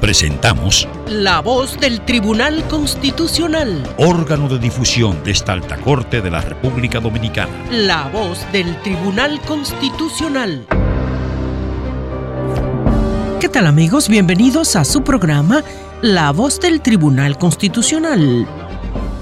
Presentamos La voz del Tribunal Constitucional. órgano de difusión de esta alta corte de la República Dominicana. La voz del Tribunal Constitucional. ¿Qué tal amigos? Bienvenidos a su programa La voz del Tribunal Constitucional.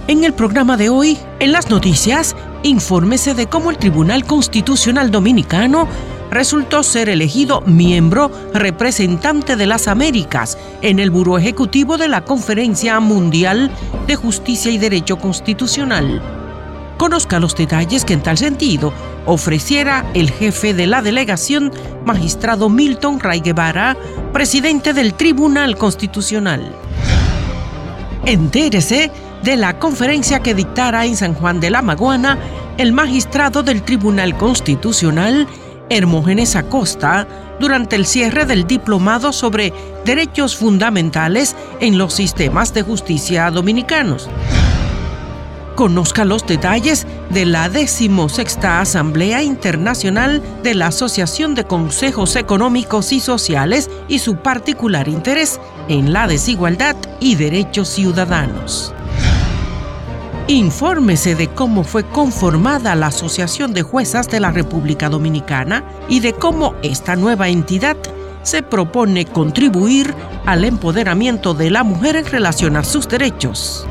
En el programa de hoy, en las noticias, infórmese de cómo el Tribunal Constitucional Dominicano resultó ser elegido miembro representante de las Américas en el Buró Ejecutivo de la Conferencia Mundial de Justicia y Derecho Constitucional. Conozca los detalles que en tal sentido ofreciera el jefe de la delegación, magistrado Milton Ray Guevara, presidente del Tribunal Constitucional. Entérese de la conferencia que dictara en San Juan de la Maguana el magistrado del Tribunal Constitucional, Hermógenes Acosta, durante el cierre del diplomado sobre derechos fundamentales en los sistemas de justicia dominicanos. Conozca los detalles de la decimosexta Asamblea Internacional de la Asociación de Consejos Económicos y Sociales y su particular interés en la desigualdad y derechos ciudadanos. Infórmese de cómo fue conformada la Asociación de Juezas de la República Dominicana y de cómo esta nueva entidad se propone contribuir al empoderamiento de la mujer en relación a sus derechos.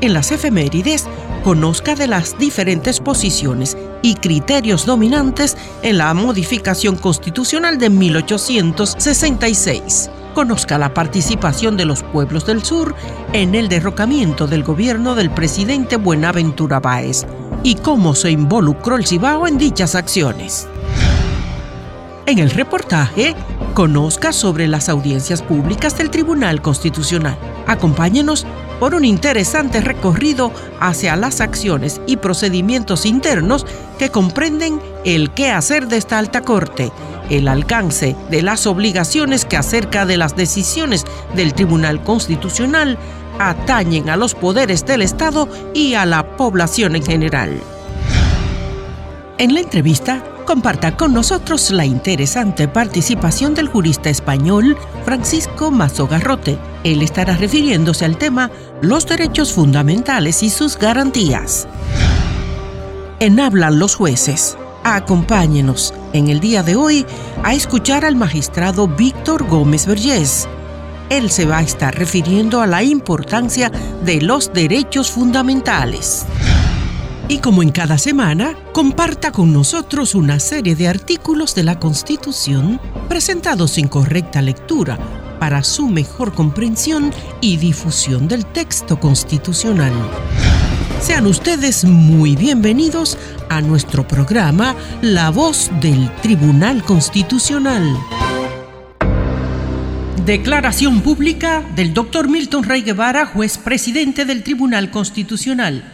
En las efemérides, conozca de las diferentes posiciones y criterios dominantes en la modificación constitucional de 1866. Conozca la participación de los pueblos del sur en el derrocamiento del gobierno del presidente Buenaventura Báez y cómo se involucró el Cibao en dichas acciones. En el reportaje, conozca sobre las audiencias públicas del Tribunal Constitucional. Acompáñenos por un interesante recorrido hacia las acciones y procedimientos internos que comprenden el qué hacer de esta alta corte, el alcance de las obligaciones que acerca de las decisiones del Tribunal Constitucional atañen a los poderes del Estado y a la población en general. En la entrevista, comparta con nosotros la interesante participación del jurista español Francisco Mazo Garrote. Él estará refiriéndose al tema los derechos fundamentales y sus garantías. En Hablan los jueces. Acompáñenos en el día de hoy a escuchar al magistrado Víctor Gómez Vergés. Él se va a estar refiriendo a la importancia de los derechos fundamentales. Y como en cada semana, comparta con nosotros una serie de artículos de la Constitución presentados en correcta lectura para su mejor comprensión y difusión del texto constitucional. Sean ustedes muy bienvenidos a nuestro programa La Voz del Tribunal Constitucional. Declaración pública del Dr. Milton Rey Guevara, juez presidente del Tribunal Constitucional.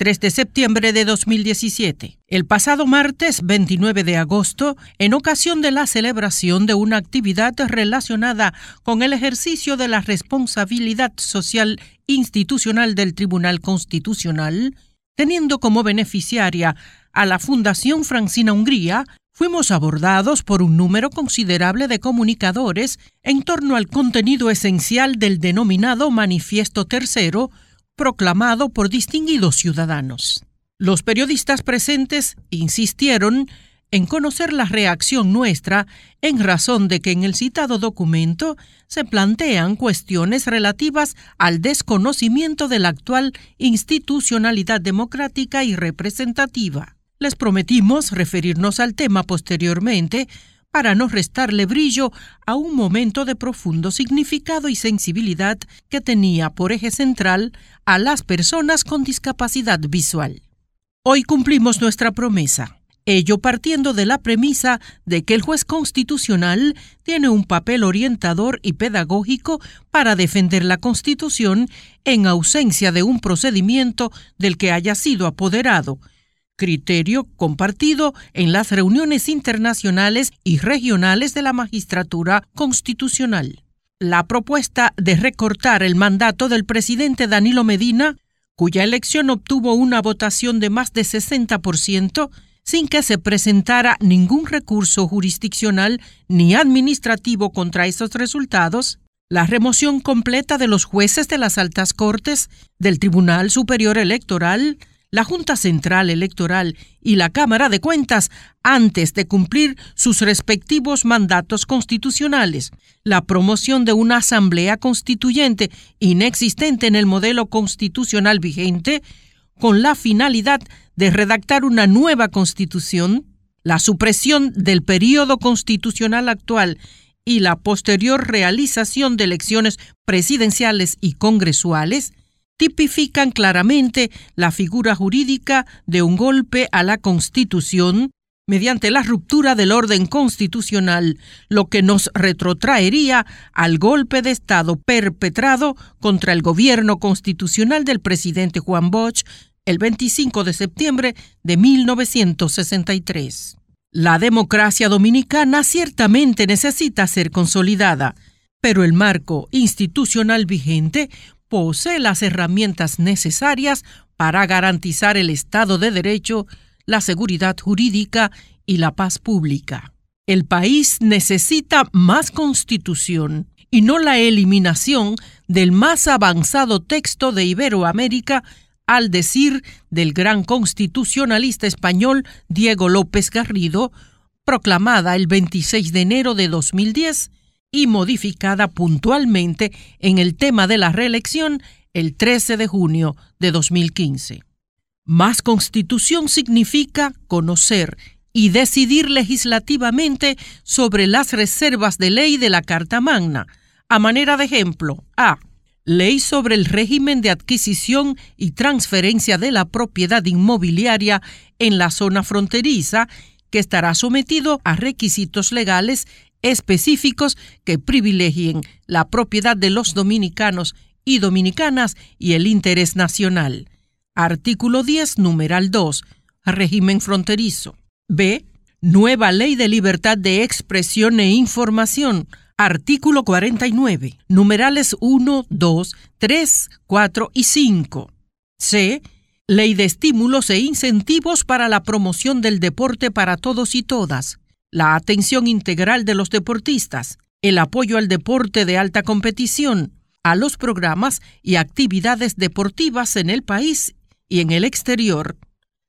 3 de septiembre de 2017. El pasado martes 29 de agosto, en ocasión de la celebración de una actividad relacionada con el ejercicio de la responsabilidad social institucional del Tribunal Constitucional, teniendo como beneficiaria a la Fundación Francina Hungría, fuimos abordados por un número considerable de comunicadores en torno al contenido esencial del denominado Manifiesto Tercero, proclamado por distinguidos ciudadanos. Los periodistas presentes insistieron en conocer la reacción nuestra en razón de que en el citado documento se plantean cuestiones relativas al desconocimiento de la actual institucionalidad democrática y representativa. Les prometimos referirnos al tema posteriormente para no restarle brillo a un momento de profundo significado y sensibilidad que tenía por eje central a las personas con discapacidad visual. Hoy cumplimos nuestra promesa. ello partiendo de la premisa de que el juez constitucional tiene un papel orientador y pedagógico para defender la Constitución en ausencia de un procedimiento del que haya sido apoderado, criterio compartido en las reuniones internacionales y regionales de la magistratura constitucional. La propuesta de recortar el mandato del presidente Danilo Medina, cuya elección obtuvo una votación de más de 60%, sin que se presentara ningún recurso jurisdiccional ni administrativo contra esos resultados, la remoción completa de los jueces de las altas cortes, del Tribunal Superior Electoral, la Junta Central Electoral y la Cámara de Cuentas antes de cumplir sus respectivos mandatos constitucionales, la promoción de una asamblea constituyente inexistente en el modelo constitucional vigente, con la finalidad de redactar una nueva constitución, la supresión del periodo constitucional actual y la posterior realización de elecciones presidenciales y congresuales, tipifican claramente la figura jurídica de un golpe a la Constitución mediante la ruptura del orden constitucional, lo que nos retrotraería al golpe de Estado perpetrado contra el gobierno constitucional del presidente Juan Bosch el 25 de septiembre de 1963. La democracia dominicana ciertamente necesita ser consolidada, pero el marco institucional vigente posee las herramientas necesarias para garantizar el Estado de Derecho, la seguridad jurídica y la paz pública. El país necesita más constitución y no la eliminación del más avanzado texto de Iberoamérica al decir del gran constitucionalista español Diego López Garrido, proclamada el 26 de enero de 2010 y modificada puntualmente en el tema de la reelección el 13 de junio de 2015. Más constitución significa conocer y decidir legislativamente sobre las reservas de ley de la Carta Magna. A manera de ejemplo, A Ley sobre el régimen de adquisición y transferencia de la propiedad inmobiliaria en la zona fronteriza, que estará sometido a requisitos legales específicos que privilegien la propiedad de los dominicanos y dominicanas y el interés nacional. Artículo 10, numeral 2. Régimen fronterizo. B. Nueva Ley de Libertad de Expresión e Información Artículo 49. Numerales 1, 2, 3, 4 y 5. C. Ley de estímulos e incentivos para la promoción del deporte para todos y todas. La atención integral de los deportistas. El apoyo al deporte de alta competición. A los programas y actividades deportivas en el país y en el exterior.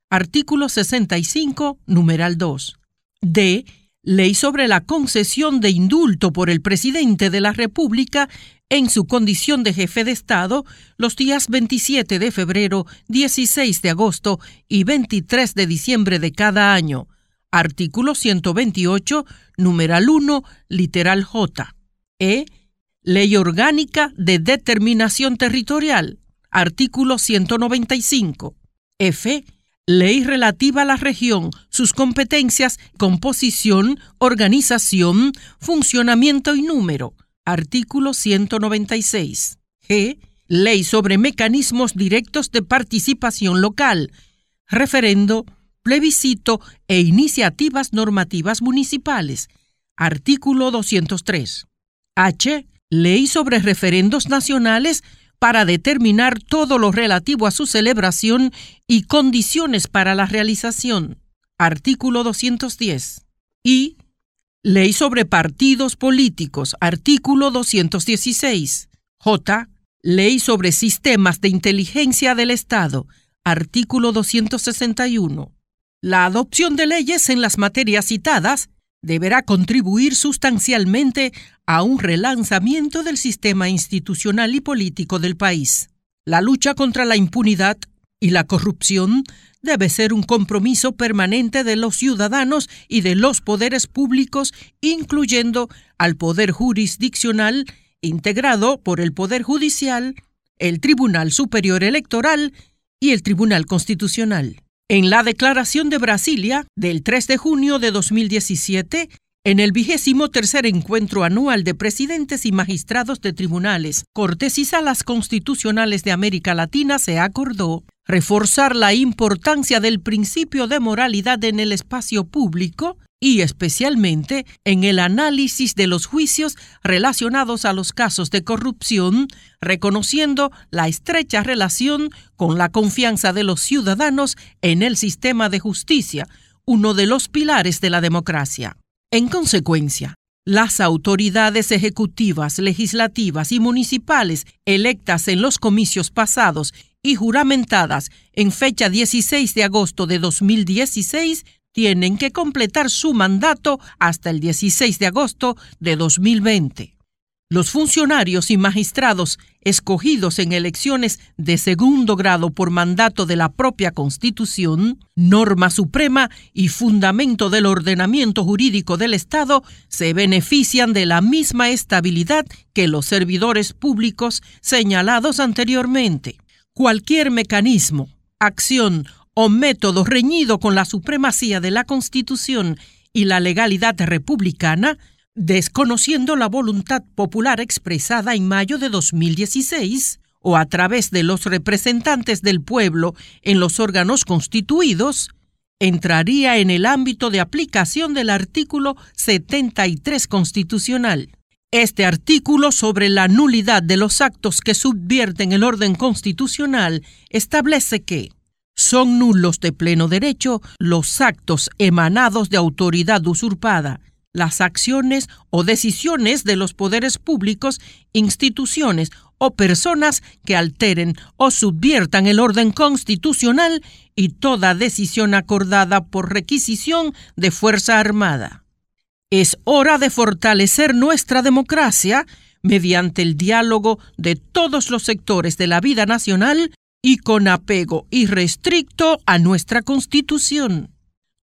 Artículo 65, numeral 2. D ley sobre la concesión de indulto por el presidente de la República en su condición de jefe de Estado los días 27 de febrero, 16 de agosto y 23 de diciembre de cada año. Artículo 128, numeral 1, literal J. E. Ley Orgánica de Determinación Territorial. Artículo 195. F Ley relativa a la región, sus competencias, composición, organización, funcionamiento y número. Artículo 196. G. Ley sobre mecanismos directos de participación local, referendo, plebiscito e iniciativas normativas municipales. Artículo 203. H. Ley sobre referendos nacionales para determinar todo lo relativo a su celebración y condiciones para la realización. Artículo 210. Y Ley sobre partidos políticos. Artículo 216. J. Ley sobre sistemas de inteligencia del Estado. Artículo 261. La adopción de leyes en las materias citadas deberá contribuir sustancialmente a un relanzamiento del sistema institucional y político del país. La lucha contra la impunidad y la corrupción debe ser un compromiso permanente de los ciudadanos y de los poderes públicos, incluyendo al poder jurisdiccional, integrado por el Poder Judicial, el Tribunal Superior Electoral y el Tribunal Constitucional. En la Declaración de Brasilia del 3 de junio de 2017, en el vigésimo tercer encuentro anual de presidentes y magistrados de tribunales, cortes y salas constitucionales de América Latina se acordó reforzar la importancia del principio de moralidad en el espacio público y especialmente en el análisis de los juicios relacionados a los casos de corrupción, reconociendo la estrecha relación con la confianza de los ciudadanos en el sistema de justicia, uno de los pilares de la democracia. En consecuencia, las autoridades ejecutivas, legislativas y municipales electas en los comicios pasados y juramentadas en fecha 16 de agosto de 2016 tienen que completar su mandato hasta el 16 de agosto de 2020. Los funcionarios y magistrados escogidos en elecciones de segundo grado por mandato de la propia Constitución, norma suprema y fundamento del ordenamiento jurídico del Estado, se benefician de la misma estabilidad que los servidores públicos señalados anteriormente. Cualquier mecanismo, acción o método reñido con la supremacía de la Constitución y la legalidad republicana desconociendo la voluntad popular expresada en mayo de 2016 o a través de los representantes del pueblo en los órganos constituidos, entraría en el ámbito de aplicación del artículo 73 constitucional. Este artículo sobre la nulidad de los actos que subvierten el orden constitucional establece que son nulos de pleno derecho los actos emanados de autoridad usurpada, las acciones o decisiones de los poderes públicos, instituciones o personas que alteren o subviertan el orden constitucional y toda decisión acordada por requisición de Fuerza Armada. Es hora de fortalecer nuestra democracia mediante el diálogo de todos los sectores de la vida nacional y con apego irrestricto a nuestra Constitución.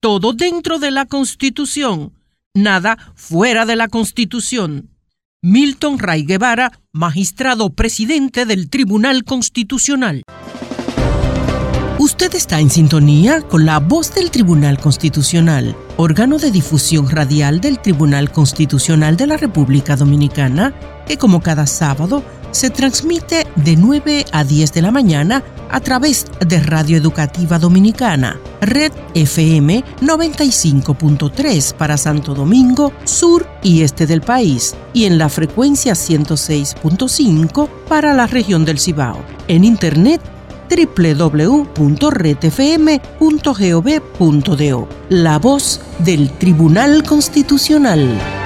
Todo dentro de la Constitución nada fuera de la Constitución. Milton Ray Guevara, magistrado presidente del Tribunal Constitucional. Usted está en sintonía con la voz del Tribunal Constitucional, órgano de difusión radial del Tribunal Constitucional de la República Dominicana, que como cada sábado se transmite de 9 a 10 de la mañana a través de Radio Educativa Dominicana, Red FM 95.3 para Santo Domingo, sur y este del país, y en la frecuencia 106.5 para la región del Cibao. En Internet www.redfm.gov.do. La voz del Tribunal Constitucional.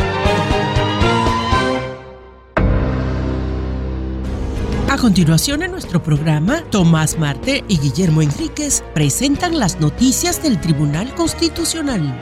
A continuación en nuestro programa, Tomás Marte y Guillermo Enríquez presentan las noticias del Tribunal Constitucional.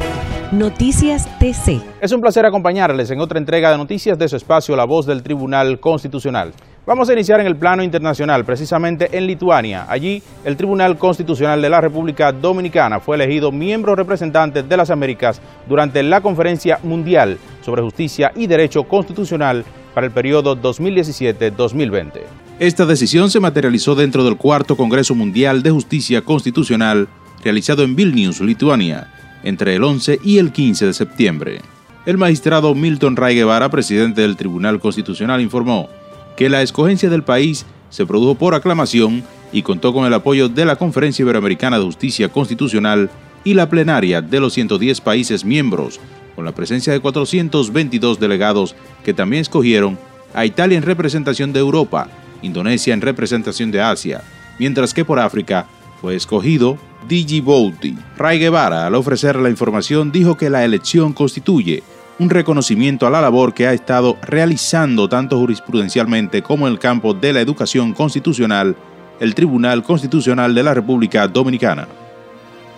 Noticias TC. Es un placer acompañarles en otra entrega de noticias de su espacio La Voz del Tribunal Constitucional. Vamos a iniciar en el plano internacional, precisamente en Lituania. Allí, el Tribunal Constitucional de la República Dominicana fue elegido miembro representante de las Américas durante la Conferencia Mundial sobre Justicia y Derecho Constitucional para el periodo 2017-2020. Esta decisión se materializó dentro del cuarto Congreso Mundial de Justicia Constitucional realizado en Vilnius, Lituania, entre el 11 y el 15 de septiembre. El magistrado Milton Ray Guevara, presidente del Tribunal Constitucional, informó que la escogencia del país se produjo por aclamación y contó con el apoyo de la Conferencia Iberoamericana de Justicia Constitucional y la plenaria de los 110 países miembros, con la presencia de 422 delegados que también escogieron a Italia en representación de Europa, Indonesia en representación de Asia, mientras que por África fue escogido Djibouti. Ray Guevara, al ofrecer la información, dijo que la elección constituye un reconocimiento a la labor que ha estado realizando tanto jurisprudencialmente como en el campo de la educación constitucional el Tribunal Constitucional de la República Dominicana.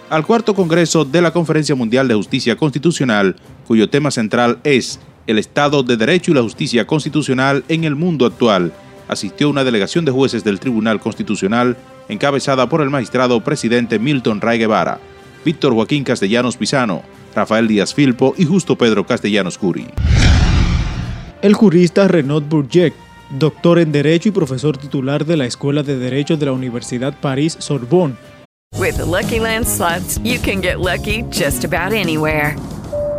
Al cuarto Congreso de la Conferencia Mundial de Justicia Constitucional, cuyo tema central es el Estado de Derecho y la Justicia Constitucional en el mundo actual, asistió una delegación de jueces del Tribunal Constitucional encabezada por el magistrado presidente Milton Ray Guevara, Víctor Joaquín Castellanos Pisano, Rafael Díaz Filpo y Justo Pedro Castellanos Curi. El jurista Renaud Bourget, doctor en Derecho y profesor titular de la Escuela de Derecho de la Universidad París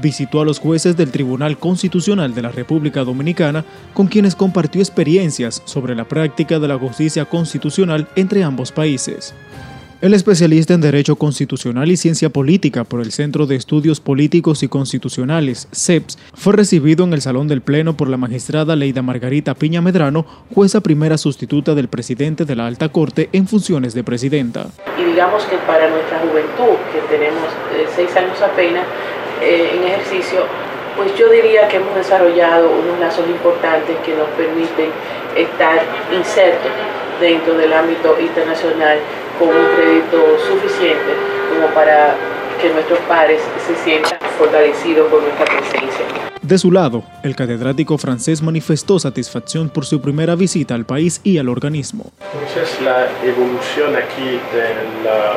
Visitó a los jueces del Tribunal Constitucional de la República Dominicana, con quienes compartió experiencias sobre la práctica de la justicia constitucional entre ambos países. El especialista en Derecho Constitucional y Ciencia Política por el Centro de Estudios Políticos y Constitucionales, CEPS, fue recibido en el Salón del Pleno por la magistrada Leida Margarita Piña Medrano, jueza primera sustituta del presidente de la Alta Corte en funciones de presidenta. Y digamos que para nuestra juventud, que tenemos eh, seis años apenas eh, en ejercicio, pues yo diría que hemos desarrollado unos lazos importantes que nos permiten estar insertos dentro del ámbito internacional con un crédito suficiente como para que nuestros pares se sientan fortalecidos con nuestra presencia. De su lado, el catedrático francés manifestó satisfacción por su primera visita al país y al organismo. Entonces la evolución aquí de la,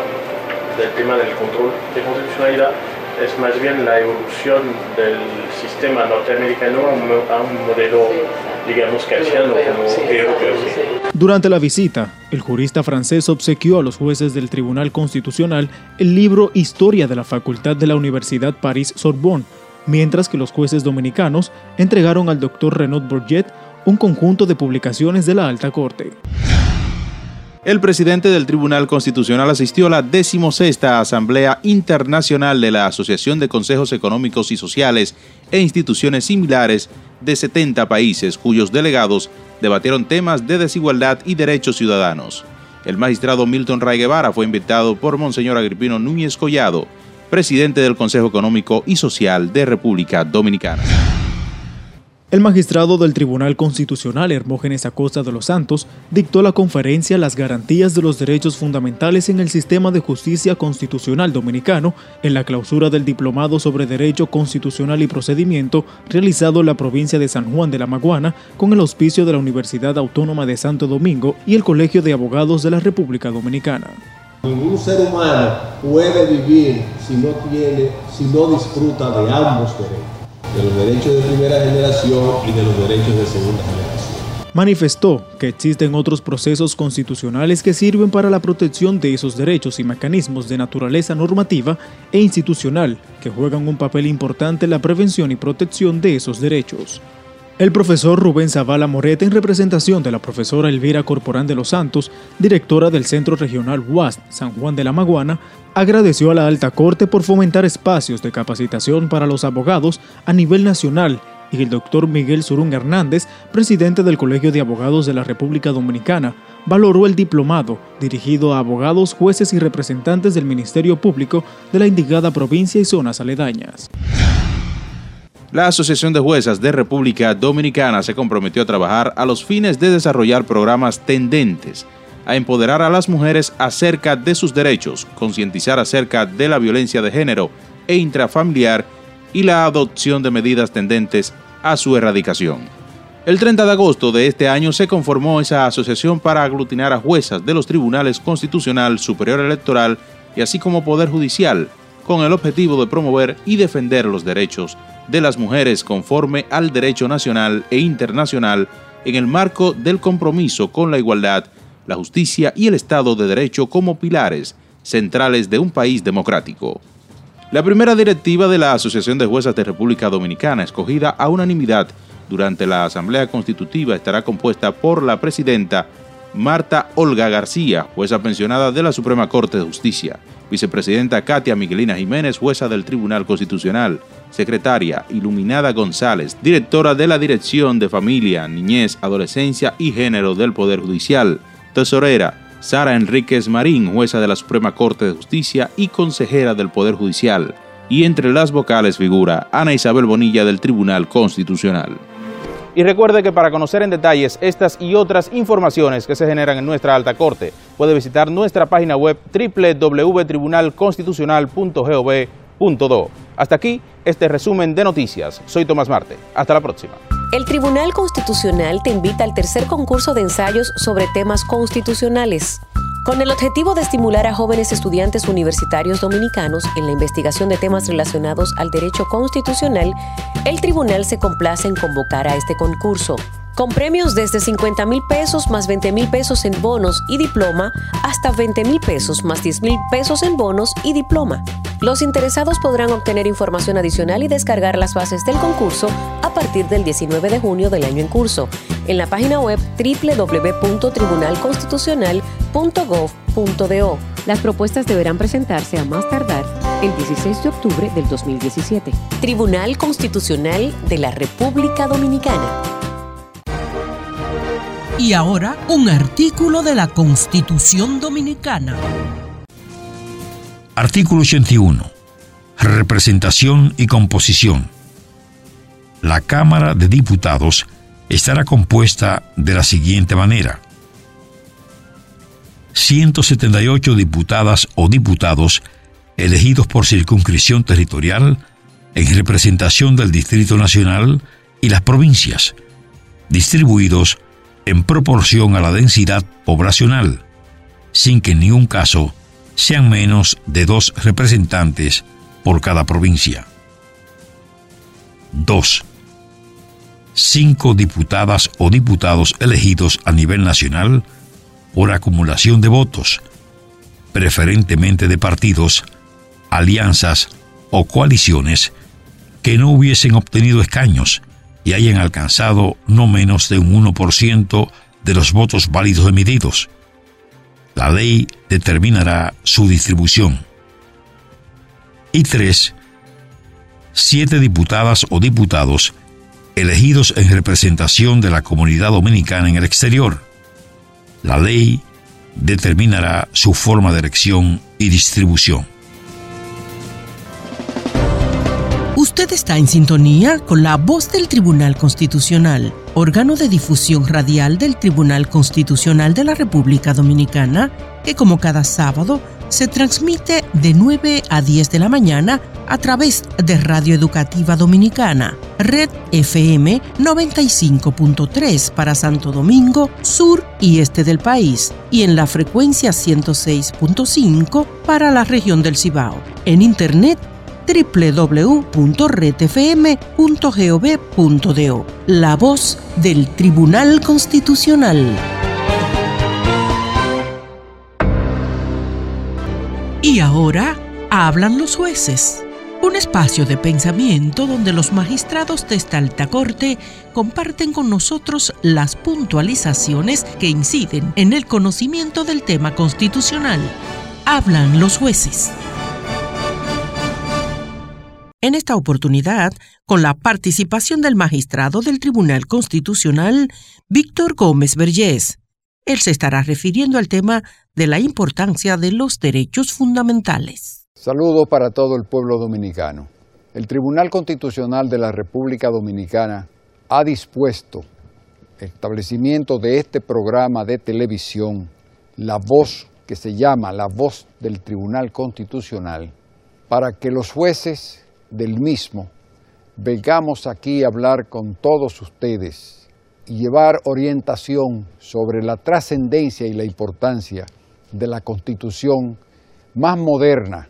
del tema del control de constitucionalidad es más bien la evolución del sistema norteamericano a un, a un modelo, digamos, carciano como europeo. Durante la visita, el jurista francés obsequió a los jueces del Tribunal Constitucional el libro Historia de la Facultad de la Universidad París-Sorbonne, mientras que los jueces dominicanos entregaron al doctor Renaud Bourget un conjunto de publicaciones de la Alta Corte. El presidente del Tribunal Constitucional asistió a la 16 Asamblea Internacional de la Asociación de Consejos Económicos y Sociales e instituciones similares de 70 países cuyos delegados debatieron temas de desigualdad y derechos ciudadanos. El magistrado Milton Ray Guevara fue invitado por Monseñor Agripino Núñez Collado, presidente del Consejo Económico y Social de República Dominicana. El magistrado del Tribunal Constitucional Hermógenes Acosta de los Santos dictó la conferencia Las garantías de los derechos fundamentales en el sistema de justicia constitucional dominicano en la clausura del Diplomado sobre Derecho Constitucional y Procedimiento realizado en la provincia de San Juan de la Maguana con el auspicio de la Universidad Autónoma de Santo Domingo y el Colegio de Abogados de la República Dominicana. Ningún ser humano puede vivir si no tiene, si no disfruta de ambos derechos de los derechos de primera generación y de los derechos de segunda generación. Manifestó que existen otros procesos constitucionales que sirven para la protección de esos derechos y mecanismos de naturaleza normativa e institucional que juegan un papel importante en la prevención y protección de esos derechos. El profesor Rubén Zavala Moret, en representación de la profesora Elvira Corporán de los Santos, directora del Centro Regional UAST San Juan de la Maguana, agradeció a la Alta Corte por fomentar espacios de capacitación para los abogados a nivel nacional y el doctor Miguel Surún Hernández, presidente del Colegio de Abogados de la República Dominicana, valoró el diplomado dirigido a abogados, jueces y representantes del Ministerio Público de la indicada provincia y zonas aledañas. La Asociación de Juezas de República Dominicana se comprometió a trabajar a los fines de desarrollar programas tendentes a empoderar a las mujeres acerca de sus derechos, concientizar acerca de la violencia de género e intrafamiliar y la adopción de medidas tendentes a su erradicación. El 30 de agosto de este año se conformó esa asociación para aglutinar a juezas de los tribunales constitucional, superior electoral y así como Poder Judicial, con el objetivo de promover y defender los derechos de las mujeres conforme al derecho nacional e internacional en el marco del compromiso con la igualdad la justicia y el Estado de Derecho como pilares centrales de un país democrático. La primera directiva de la Asociación de Juezas de República Dominicana, escogida a unanimidad durante la Asamblea Constitutiva, estará compuesta por la presidenta Marta Olga García, jueza pensionada de la Suprema Corte de Justicia, vicepresidenta Katia Miguelina Jiménez, jueza del Tribunal Constitucional, secretaria Iluminada González, directora de la Dirección de Familia, Niñez, Adolescencia y Género del Poder Judicial, tesorera Sara Enríquez Marín, jueza de la Suprema Corte de Justicia y consejera del Poder Judicial, y entre las vocales figura Ana Isabel Bonilla del Tribunal Constitucional. Y recuerde que para conocer en detalles estas y otras informaciones que se generan en nuestra alta corte, puede visitar nuestra página web www.tribunalconstitucional.gov.do. Hasta aquí este resumen de noticias. Soy Tomás Marte. Hasta la próxima. El Tribunal Constitucional te invita al tercer concurso de ensayos sobre temas constitucionales. Con el objetivo de estimular a jóvenes estudiantes universitarios dominicanos en la investigación de temas relacionados al derecho constitucional, el tribunal se complace en convocar a este concurso con premios desde 50 mil pesos más 20 mil pesos en bonos y diploma hasta 20 mil pesos más 10 mil pesos en bonos y diploma. Los interesados podrán obtener información adicional y descargar las bases del concurso a partir del 19 de junio del año en curso en la página web www.tribunalconstitucional.gov.do. Las propuestas deberán presentarse a más tardar el 16 de octubre del 2017. Tribunal Constitucional de la República Dominicana. Y ahora, un artículo de la Constitución Dominicana. Artículo 81. Representación y composición. La Cámara de Diputados estará compuesta de la siguiente manera. 178 diputadas o diputados elegidos por circunscripción territorial en representación del Distrito Nacional y las provincias, distribuidos en proporción a la densidad poblacional, sin que en ningún caso sean menos de dos representantes por cada provincia. 2. Cinco diputadas o diputados elegidos a nivel nacional por acumulación de votos, preferentemente de partidos, alianzas o coaliciones que no hubiesen obtenido escaños y hayan alcanzado no menos de un 1% de los votos válidos emitidos. La ley determinará su distribución. Y tres, siete diputadas o diputados elegidos en representación de la comunidad dominicana en el exterior. La ley determinará su forma de elección y distribución. Usted está en sintonía con la voz del Tribunal Constitucional, órgano de difusión radial del Tribunal Constitucional de la República Dominicana, que como cada sábado se transmite de 9 a 10 de la mañana a través de Radio Educativa Dominicana, Red FM 95.3 para Santo Domingo, sur y este del país, y en la frecuencia 106.5 para la región del Cibao. En Internet www.redfm.gov.do. La voz del Tribunal Constitucional. Y ahora hablan los jueces. Un espacio de pensamiento donde los magistrados de esta alta corte comparten con nosotros las puntualizaciones que inciden en el conocimiento del tema constitucional. Hablan los jueces en esta oportunidad con la participación del magistrado del Tribunal Constitucional, Víctor Gómez Vergés. Él se estará refiriendo al tema de la importancia de los derechos fundamentales. Saludos para todo el pueblo dominicano. El Tribunal Constitucional de la República Dominicana ha dispuesto el establecimiento de este programa de televisión, La Voz, que se llama La Voz del Tribunal Constitucional, para que los jueces del mismo, vengamos aquí a hablar con todos ustedes llevar orientación sobre la trascendencia y la importancia de la constitución más moderna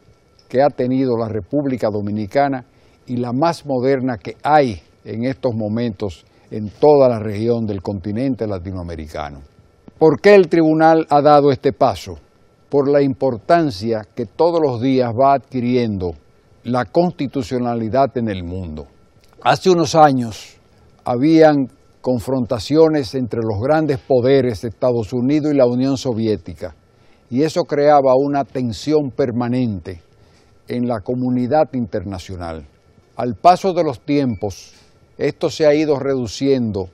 que ha tenido la República Dominicana y la más moderna que hay en estos momentos en toda la región del continente latinoamericano. ¿Por qué el tribunal ha dado este paso? Por la importancia que todos los días va adquiriendo la constitucionalidad en el mundo. Hace unos años habían confrontaciones entre los grandes poderes de Estados Unidos y la Unión Soviética. Y eso creaba una tensión permanente en la comunidad internacional. Al paso de los tiempos, esto se ha ido reduciendo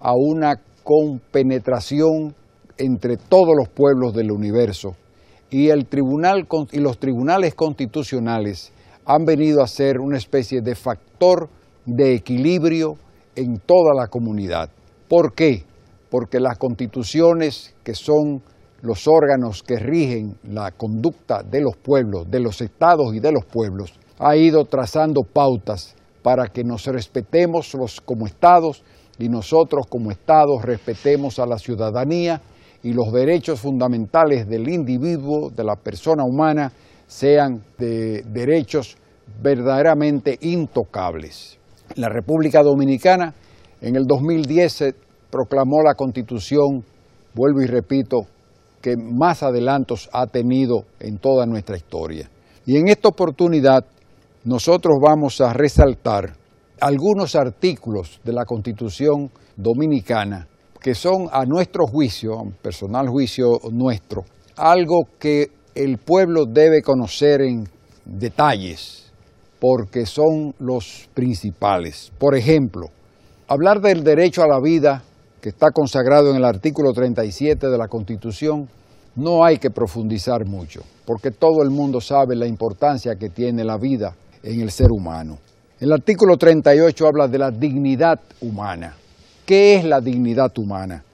a una compenetración entre todos los pueblos del universo y, el tribunal, y los tribunales constitucionales han venido a ser una especie de factor de equilibrio en toda la comunidad. ¿Por qué? Porque las constituciones, que son los órganos que rigen la conducta de los pueblos, de los estados y de los pueblos, ha ido trazando pautas para que nos respetemos los, como estados y nosotros como estados respetemos a la ciudadanía y los derechos fundamentales del individuo, de la persona humana, sean de derechos verdaderamente intocables. La República Dominicana en el 2010 se proclamó la constitución, vuelvo y repito, que más adelantos ha tenido en toda nuestra historia. Y en esta oportunidad nosotros vamos a resaltar algunos artículos de la Constitución Dominicana que son a nuestro juicio, personal juicio nuestro, algo que el pueblo debe conocer en detalles, porque son los principales. Por ejemplo, hablar del derecho a la vida, que está consagrado en el artículo 37 de la Constitución, no hay que profundizar mucho, porque todo el mundo sabe la importancia que tiene la vida en el ser humano. El artículo 38 habla de la dignidad humana. ¿Qué es la dignidad humana?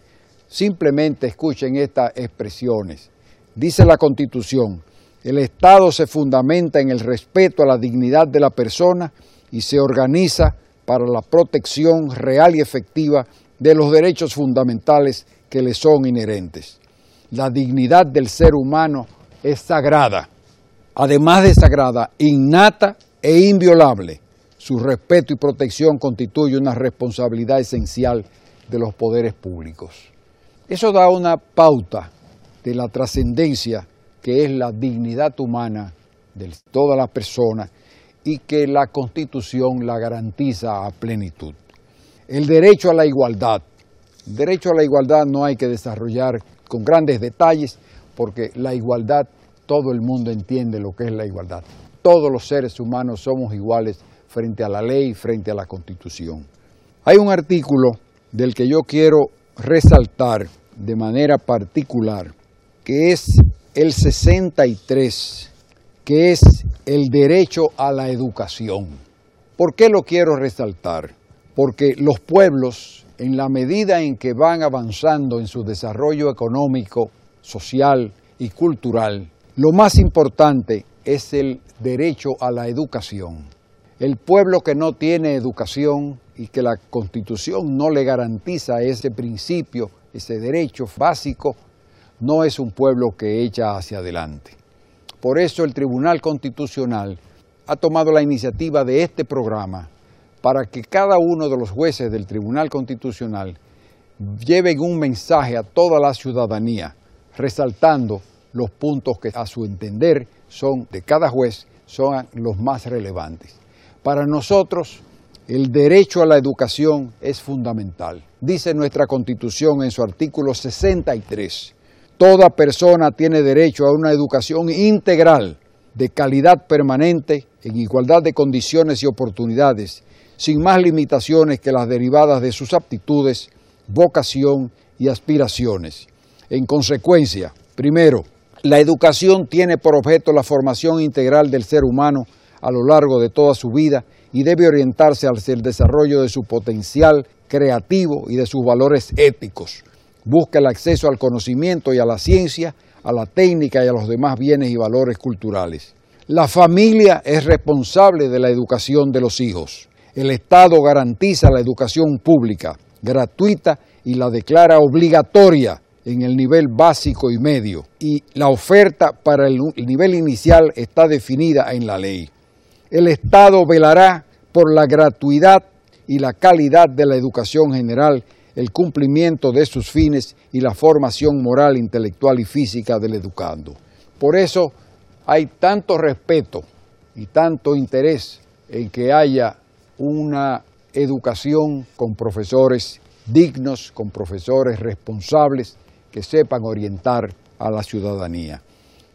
Simplemente escuchen estas expresiones. Dice la Constitución, el Estado se fundamenta en el respeto a la dignidad de la persona y se organiza para la protección real y efectiva de los derechos fundamentales que le son inherentes. La dignidad del ser humano es sagrada, además de sagrada, innata e inviolable. Su respeto y protección constituye una responsabilidad esencial de los poderes públicos. Eso da una pauta de la trascendencia que es la dignidad humana de toda la persona y que la Constitución la garantiza a plenitud. El derecho a la igualdad. El derecho a la igualdad no hay que desarrollar con grandes detalles porque la igualdad, todo el mundo entiende lo que es la igualdad. Todos los seres humanos somos iguales frente a la ley, frente a la Constitución. Hay un artículo del que yo quiero resaltar de manera particular, que es el 63 que es el derecho a la educación. ¿Por qué lo quiero resaltar? Porque los pueblos, en la medida en que van avanzando en su desarrollo económico, social y cultural, lo más importante es el derecho a la educación. El pueblo que no tiene educación y que la constitución no le garantiza ese principio, ese derecho básico, no es un pueblo que echa hacia adelante. Por eso el Tribunal Constitucional ha tomado la iniciativa de este programa para que cada uno de los jueces del Tribunal Constitucional lleven un mensaje a toda la ciudadanía, resaltando los puntos que a su entender son de cada juez son los más relevantes. Para nosotros, el derecho a la educación es fundamental. Dice nuestra Constitución en su artículo 63 Toda persona tiene derecho a una educación integral, de calidad permanente, en igualdad de condiciones y oportunidades, sin más limitaciones que las derivadas de sus aptitudes, vocación y aspiraciones. En consecuencia, primero, la educación tiene por objeto la formación integral del ser humano a lo largo de toda su vida y debe orientarse hacia el desarrollo de su potencial creativo y de sus valores éticos busca el acceso al conocimiento y a la ciencia, a la técnica y a los demás bienes y valores culturales. La familia es responsable de la educación de los hijos. El Estado garantiza la educación pública, gratuita y la declara obligatoria en el nivel básico y medio. Y la oferta para el nivel inicial está definida en la ley. El Estado velará por la gratuidad y la calidad de la educación general el cumplimiento de sus fines y la formación moral, intelectual y física del educando. Por eso hay tanto respeto y tanto interés en que haya una educación con profesores dignos, con profesores responsables que sepan orientar a la ciudadanía.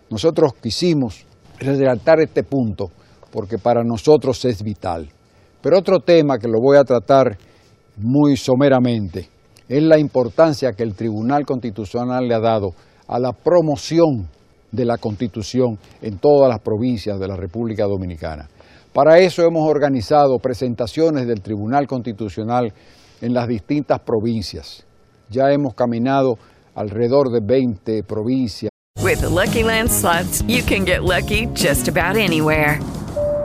Nosotros quisimos resaltar este punto porque para nosotros es vital. Pero otro tema que lo voy a tratar muy someramente es la importancia que el Tribunal Constitucional le ha dado a la promoción de la Constitución en todas las provincias de la República Dominicana. Para eso hemos organizado presentaciones del Tribunal Constitucional en las distintas provincias. Ya hemos caminado alrededor de 20 provincias. With Lucky Land you can get lucky just about anywhere.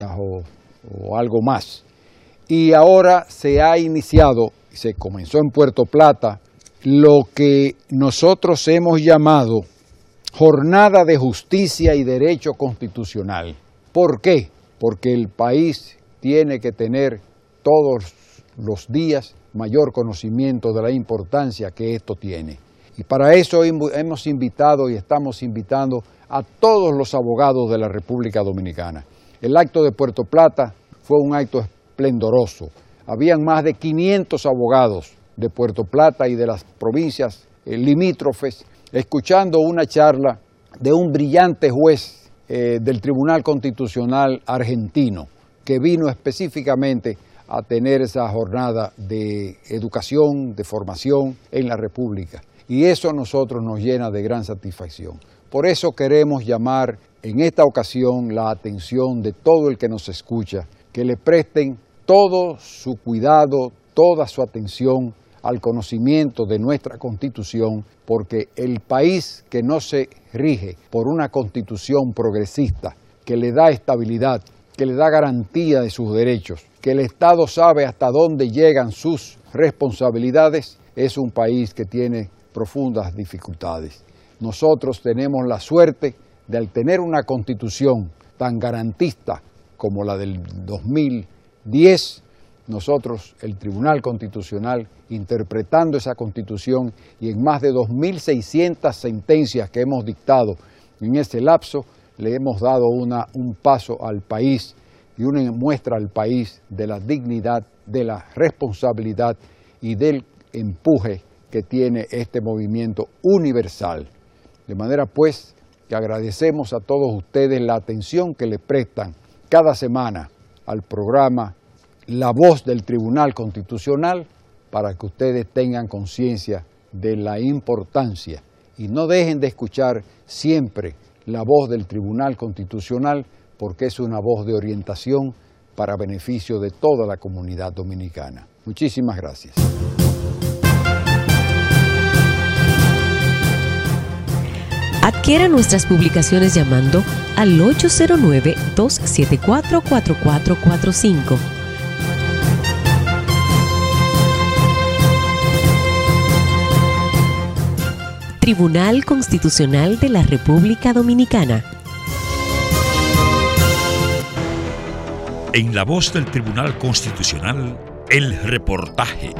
o, algo más. Y ahora se ha iniciado, se comenzó en Puerto Plata, lo que nosotros hemos llamado Jornada de Justicia y Derecho Constitucional. ¿Por qué? Porque el país tiene que tener todos los días mayor conocimiento de la importancia que esto tiene. Y para eso hemos invitado y estamos invitando a todos los abogados de la República Dominicana. El acto de Puerto Plata fue un acto esplendoroso. Habían más de 500 abogados de Puerto Plata y de las provincias limítrofes escuchando una charla de un brillante juez eh, del Tribunal Constitucional argentino que vino específicamente a tener esa jornada de educación, de formación en la República. Y eso a nosotros nos llena de gran satisfacción. Por eso queremos llamar en esta ocasión la atención de todo el que nos escucha, que le presten todo su cuidado, toda su atención al conocimiento de nuestra constitución, porque el país que no se rige por una constitución progresista, que le da estabilidad, que le da garantía de sus derechos, que el Estado sabe hasta dónde llegan sus responsabilidades, es un país que tiene profundas dificultades. Nosotros tenemos la suerte de al tener una constitución tan garantista como la del 2010, nosotros, el Tribunal Constitucional, interpretando esa constitución y en más de 2.600 sentencias que hemos dictado en ese lapso, le hemos dado un paso al país y una muestra al país de la dignidad, de la responsabilidad y del empuje que tiene este movimiento universal. De manera pues que agradecemos a todos ustedes la atención que le prestan cada semana al programa La Voz del Tribunal Constitucional para que ustedes tengan conciencia de la importancia y no dejen de escuchar siempre la voz del Tribunal Constitucional porque es una voz de orientación para beneficio de toda la comunidad dominicana. Muchísimas gracias. Adquiera nuestras publicaciones llamando al 809-274-4445. Tribunal Constitucional de la República Dominicana. En la voz del Tribunal Constitucional, el reportaje.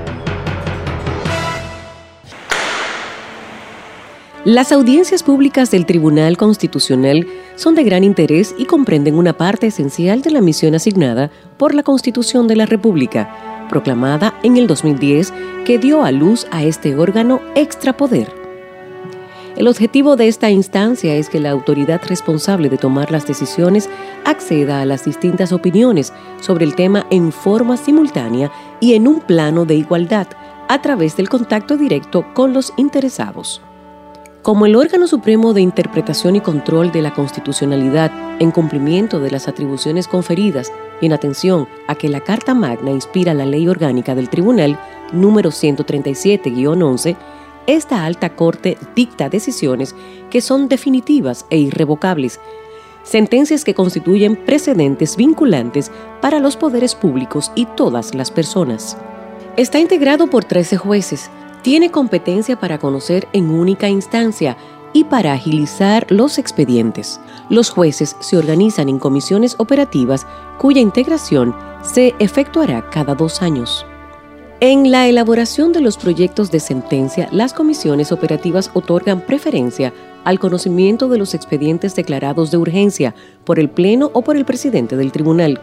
Las audiencias públicas del Tribunal Constitucional son de gran interés y comprenden una parte esencial de la misión asignada por la Constitución de la República, proclamada en el 2010, que dio a luz a este órgano extrapoder. El objetivo de esta instancia es que la autoridad responsable de tomar las decisiones acceda a las distintas opiniones sobre el tema en forma simultánea y en un plano de igualdad a través del contacto directo con los interesados. Como el órgano supremo de interpretación y control de la constitucionalidad en cumplimiento de las atribuciones conferidas y en atención a que la Carta Magna inspira la ley orgánica del Tribunal número 137-11, esta alta corte dicta decisiones que son definitivas e irrevocables, sentencias que constituyen precedentes vinculantes para los poderes públicos y todas las personas. Está integrado por 13 jueces, tiene competencia para conocer en única instancia y para agilizar los expedientes. Los jueces se organizan en comisiones operativas cuya integración se efectuará cada dos años. En la elaboración de los proyectos de sentencia, las comisiones operativas otorgan preferencia al conocimiento de los expedientes declarados de urgencia por el Pleno o por el presidente del tribunal,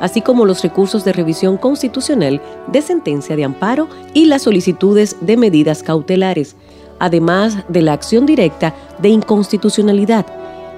así como los recursos de revisión constitucional de sentencia de amparo y las solicitudes de medidas cautelares, además de la acción directa de inconstitucionalidad.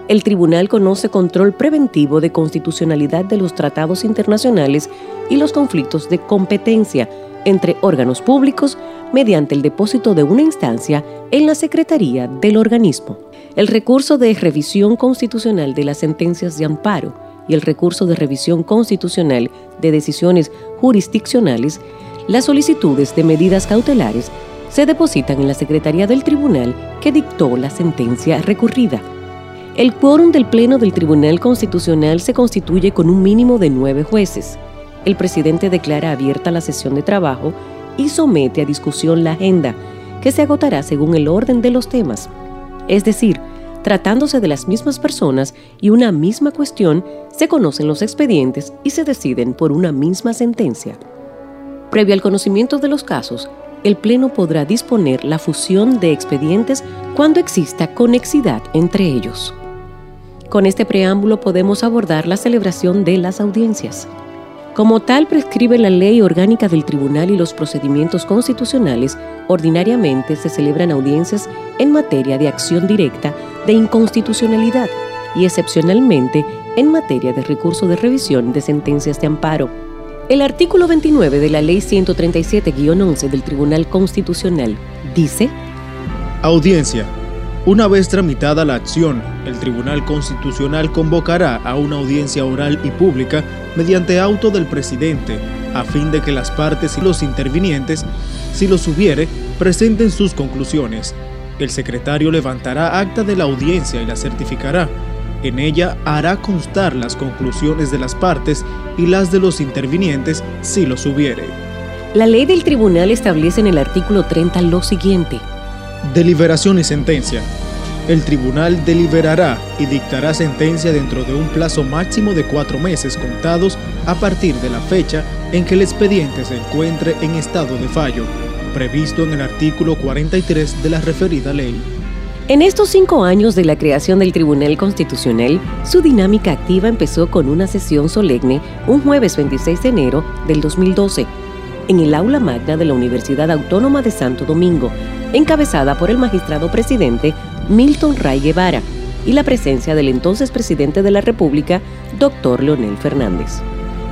El tribunal conoce control preventivo de constitucionalidad de los tratados internacionales y los conflictos de competencia, entre órganos públicos mediante el depósito de una instancia en la Secretaría del organismo. El recurso de revisión constitucional de las sentencias de amparo y el recurso de revisión constitucional de decisiones jurisdiccionales, las solicitudes de medidas cautelares se depositan en la Secretaría del Tribunal que dictó la sentencia recurrida. El quórum del Pleno del Tribunal Constitucional se constituye con un mínimo de nueve jueces el presidente declara abierta la sesión de trabajo y somete a discusión la agenda, que se agotará según el orden de los temas. Es decir, tratándose de las mismas personas y una misma cuestión, se conocen los expedientes y se deciden por una misma sentencia. Previo al conocimiento de los casos, el Pleno podrá disponer la fusión de expedientes cuando exista conexidad entre ellos. Con este preámbulo podemos abordar la celebración de las audiencias. Como tal prescribe la ley orgánica del tribunal y los procedimientos constitucionales, ordinariamente se celebran audiencias en materia de acción directa de inconstitucionalidad y excepcionalmente en materia de recurso de revisión de sentencias de amparo. El artículo 29 de la ley 137-11 del Tribunal Constitucional dice, Audiencia una vez tramitada la acción, el Tribunal Constitucional convocará a una audiencia oral y pública mediante auto del presidente, a fin de que las partes y los intervinientes, si los hubiere, presenten sus conclusiones. El secretario levantará acta de la audiencia y la certificará. En ella hará constar las conclusiones de las partes y las de los intervinientes si los hubiere. La ley del tribunal establece en el artículo 30 lo siguiente. Deliberación y sentencia. El tribunal deliberará y dictará sentencia dentro de un plazo máximo de cuatro meses contados a partir de la fecha en que el expediente se encuentre en estado de fallo, previsto en el artículo 43 de la referida ley. En estos cinco años de la creación del Tribunal Constitucional, su dinámica activa empezó con una sesión solemne un jueves 26 de enero del 2012 en el aula magna de la Universidad Autónoma de Santo Domingo, encabezada por el magistrado presidente Milton Ray Guevara y la presencia del entonces presidente de la República, doctor Leonel Fernández.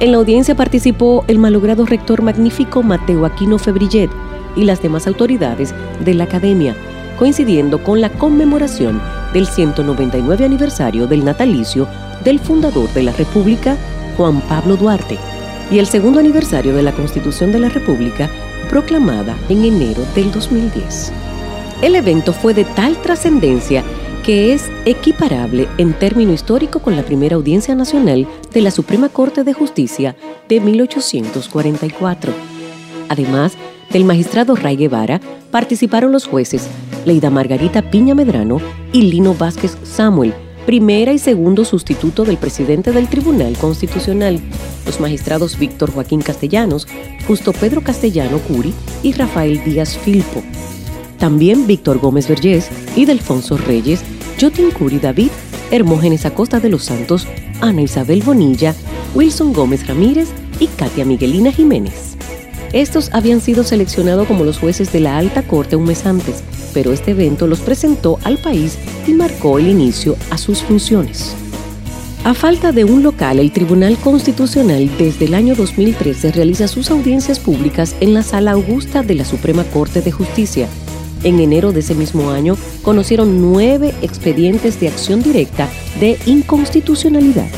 En la audiencia participó el malogrado rector magnífico Mateo Aquino Febrillet y las demás autoridades de la academia, coincidiendo con la conmemoración del 199 aniversario del natalicio del fundador de la República, Juan Pablo Duarte, y el segundo aniversario de la Constitución de la República, proclamada en enero del 2010. El evento fue de tal trascendencia que es equiparable en término histórico con la primera audiencia nacional de la Suprema Corte de Justicia de 1844. Además del magistrado Ray Guevara, participaron los jueces Leida Margarita Piña Medrano y Lino Vázquez Samuel, primera y segundo sustituto del presidente del Tribunal Constitucional, los magistrados Víctor Joaquín Castellanos, Justo Pedro Castellano Curi y Rafael Díaz Filpo. También Víctor Gómez Vergés y Delfonso Reyes, Jotin Curi David, Hermógenes Acosta de los Santos, Ana Isabel Bonilla, Wilson Gómez Ramírez y Katia Miguelina Jiménez. Estos habían sido seleccionados como los jueces de la alta corte un mes antes, pero este evento los presentó al país y marcó el inicio a sus funciones. A falta de un local, el Tribunal Constitucional desde el año 2013 realiza sus audiencias públicas en la Sala Augusta de la Suprema Corte de Justicia, En enero de ese mismo año conocieron nueve expedientes de acción directa de inconstitucionalidad.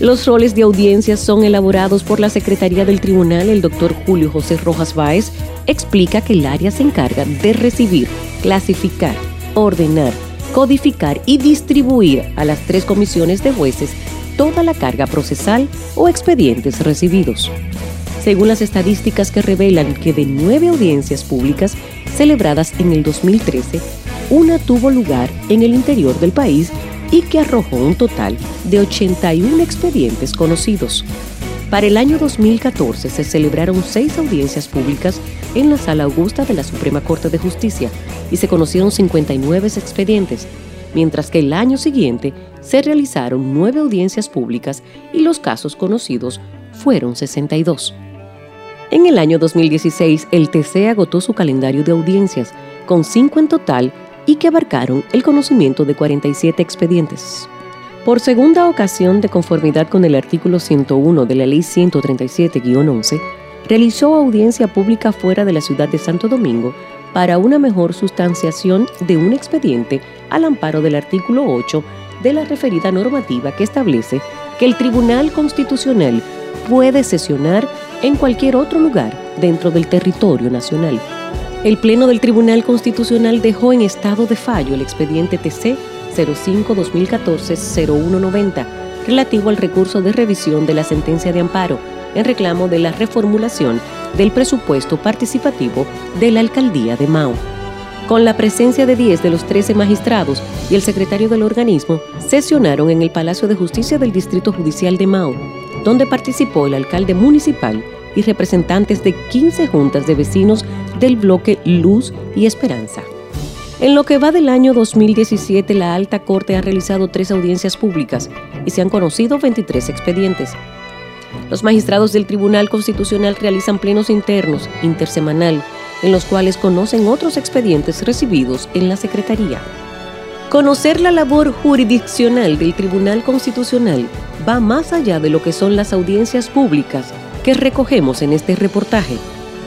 Los roles de audiencias son elaborados por la Secretaría del Tribunal. El doctor Julio José Rojas Báez explica que el área se encarga de recibir, clasificar, ordenar, codificar y distribuir a las tres comisiones de jueces toda la carga procesal o expedientes recibidos. Según las estadísticas que revelan que de nueve audiencias públicas celebradas en el 2013, una tuvo lugar en el interior del país y que arrojó un total de 81 expedientes conocidos. Para el año 2014 se celebraron seis audiencias públicas en la Sala Augusta de la Suprema Corte de Justicia y se conocieron 59 expedientes, mientras que el año siguiente se realizaron nueve audiencias públicas y los casos conocidos fueron 62. En el año 2016, el TC agotó su calendario de audiencias, con cinco en total y que abarcaron el conocimiento de 47 expedientes. Por segunda ocasión, de conformidad con el artículo 101 de la Ley 137-11, realizó audiencia pública fuera de la ciudad de Santo Domingo para una mejor sustanciación de un expediente al amparo del artículo 8 de la referida normativa que establece que el Tribunal Constitucional puede sesionar en cualquier otro lugar dentro del territorio nacional. El Pleno del Tribunal Constitucional dejó en estado de fallo el expediente TC 05-2014-0190 relativo al recurso de revisión de la sentencia de amparo en reclamo de la reformulación del presupuesto participativo de la alcaldía de Mao. Con la presencia de 10 de los 13 magistrados y el secretario del organismo, sesionaron en el Palacio de Justicia del Distrito Judicial de Mao, donde participó el alcalde municipal y representantes de 15 juntas de vecinos del bloque Luz y Esperanza. En lo que va del año 2017, la Alta Corte ha realizado tres audiencias públicas y se han conocido 23 expedientes. Los magistrados del Tribunal Constitucional realizan plenos internos, intersemanal, en los cuales conocen otros expedientes recibidos en la Secretaría. Conocer la labor jurisdiccional del Tribunal Constitucional va más allá de lo que son las audiencias públicas que recogemos en este reportaje,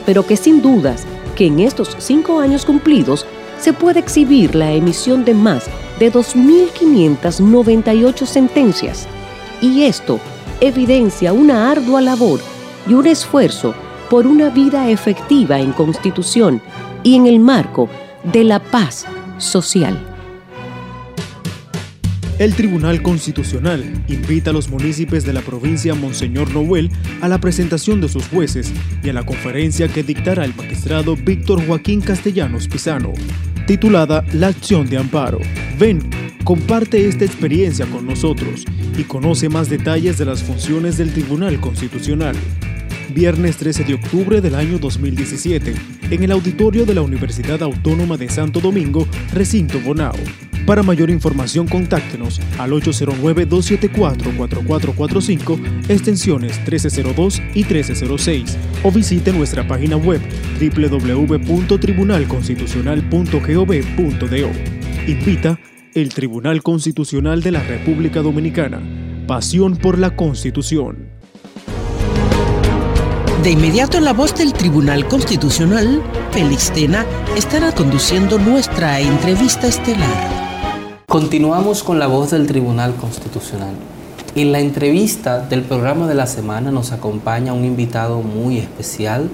pero que sin dudas que en estos cinco años cumplidos se puede exhibir la emisión de más de 2.598 sentencias. Y esto evidencia una ardua labor y un esfuerzo por una vida efectiva en constitución y en el marco de la paz social. El Tribunal Constitucional invita a los municipios de la provincia Monseñor Noel a la presentación de sus jueces y a la conferencia que dictará el magistrado Víctor Joaquín Castellanos Pisano, titulada La acción de amparo. Ven, comparte esta experiencia con nosotros y conoce más detalles de las funciones del Tribunal Constitucional. Viernes 13 de octubre del año 2017, en el auditorio de la Universidad Autónoma de Santo Domingo, Recinto Bonao. Para mayor información, contáctenos al 809-274-4445, extensiones 1302 y 1306, o visite nuestra página web www.tribunalconstitucional.gov.do. Invita el Tribunal Constitucional de la República Dominicana. Pasión por la Constitución. De inmediato en la voz del Tribunal Constitucional, Félix Tena estará conduciendo nuestra entrevista estelar. Continuamos con la voz del Tribunal Constitucional. En la entrevista del programa de la semana nos acompaña un invitado muy especial,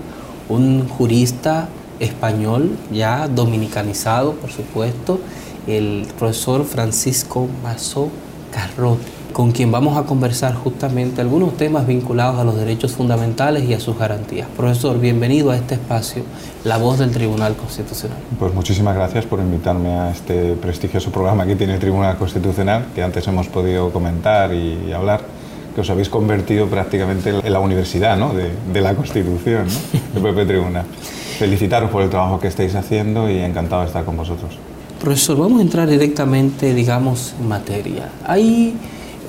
un jurista español ya dominicanizado, por supuesto, el profesor Francisco Mazó Carrote con quien vamos a conversar justamente algunos temas vinculados a los derechos fundamentales y a sus garantías. Profesor, bienvenido a este espacio, La Voz del Tribunal Constitucional. Pues muchísimas gracias por invitarme a este prestigioso programa que tiene el Tribunal Constitucional, que antes hemos podido comentar y hablar que os habéis convertido prácticamente en la universidad ¿no? de, la Constitución, ¿no? el propio tribunal. Felicitaros por el trabajo que estáis haciendo y encantado de estar con vosotros. Profesor, vamos a entrar directamente, digamos, en materia. Hay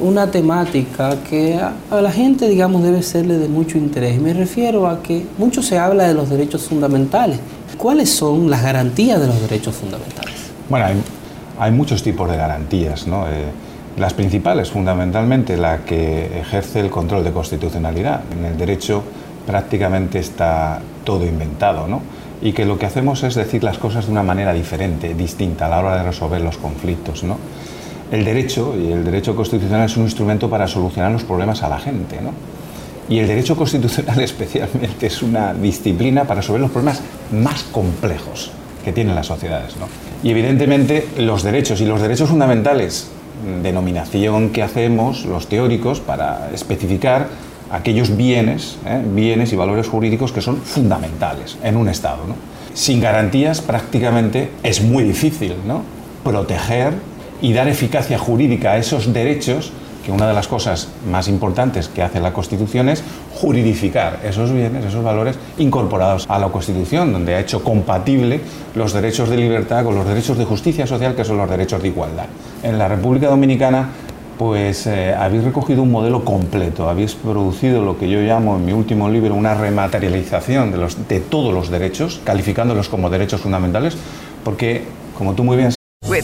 una temática que a, la gente, digamos, debe serle de mucho interés. Me refiero a que mucho se habla de los derechos fundamentales. ¿Cuáles son las garantías de los derechos fundamentales? Bueno, hay, muchos tipos de garantías, ¿no? Eh, las principales, fundamentalmente, la que ejerce el control de constitucionalidad. En el derecho prácticamente está todo inventado, ¿no? y que lo que hacemos es decir las cosas de una manera diferente, distinta a la hora de resolver los conflictos. ¿no? El derecho y el derecho constitucional es un instrumento para solucionar los problemas a la gente. ¿no? Y el derecho constitucional especialmente es una disciplina para resolver los problemas más complejos que tienen las sociedades. ¿no? Y evidentemente los derechos y los derechos fundamentales, denominación que hacemos los teóricos para especificar aquellos bienes, ¿eh? bienes y valores jurídicos que son fundamentales en un Estado. ¿no? Sin garantías prácticamente es muy difícil ¿no? proteger y dar eficacia jurídica a esos derechos que una de las cosas más importantes que hace la Constitución es juridificar esos bienes, esos valores incorporados a la Constitución, donde ha hecho compatible los derechos de libertad con los derechos de justicia social, que son los derechos de igualdad. En la República Dominicana, pues eh, habéis recogido un modelo completo, habéis producido lo que yo llamo en mi último libro una rematerialización de, los, de todos los derechos, calificándolos como derechos fundamentales, porque, como tú muy bien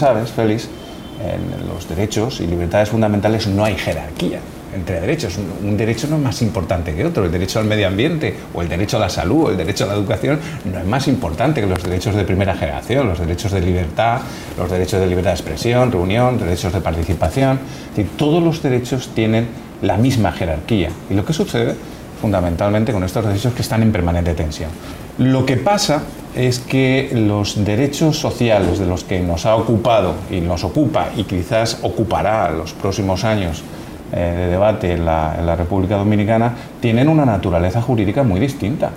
Sabes, Félix, en los derechos y libertades fundamentales no hay jerarquía entre derechos. Un, derecho no es más importante que otro. El derecho al medio ambiente o el derecho a la salud o el derecho a la educación no es más importante que los derechos de primera generación, los derechos de libertad, los derechos de libertad de expresión, reunión, derechos de participación. todos los derechos tienen la misma jerarquía. Y lo que sucede fundamentalmente con estos derechos que están en permanente tensión. Lo que pasa es que los derechos sociales de los que nos ha ocupado y nos ocupa y quizás ocupará los próximos años eh, de debate en la, en República Dominicana tienen una naturaleza jurídica muy distinta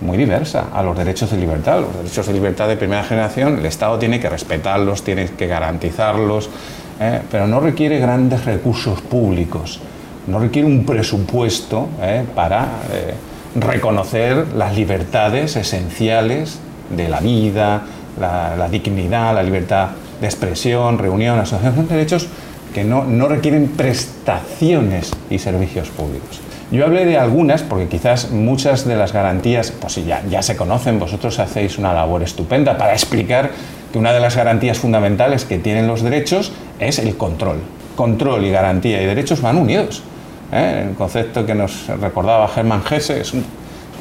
muy diversa a los derechos de libertad. Los derechos de libertad de primera generación, el Estado tiene que respetarlos, tiene que garantizarlos, eh, pero no requiere grandes recursos públicos no requiere un presupuesto eh, para reconocer las libertades esenciales de la vida, la, dignidad, la libertad de expresión, reunión, asociación, son derechos que no, requieren prestaciones y servicios públicos. Yo hablé de algunas porque quizás muchas de las garantías, pues ya, ya se conocen, vosotros hacéis una labor estupenda para explicar que una de las garantías fundamentales que tienen los derechos es el control. Control y garantía y derechos van unidos. ¿Eh? El concepto que nos recordaba Germán Hesse es un,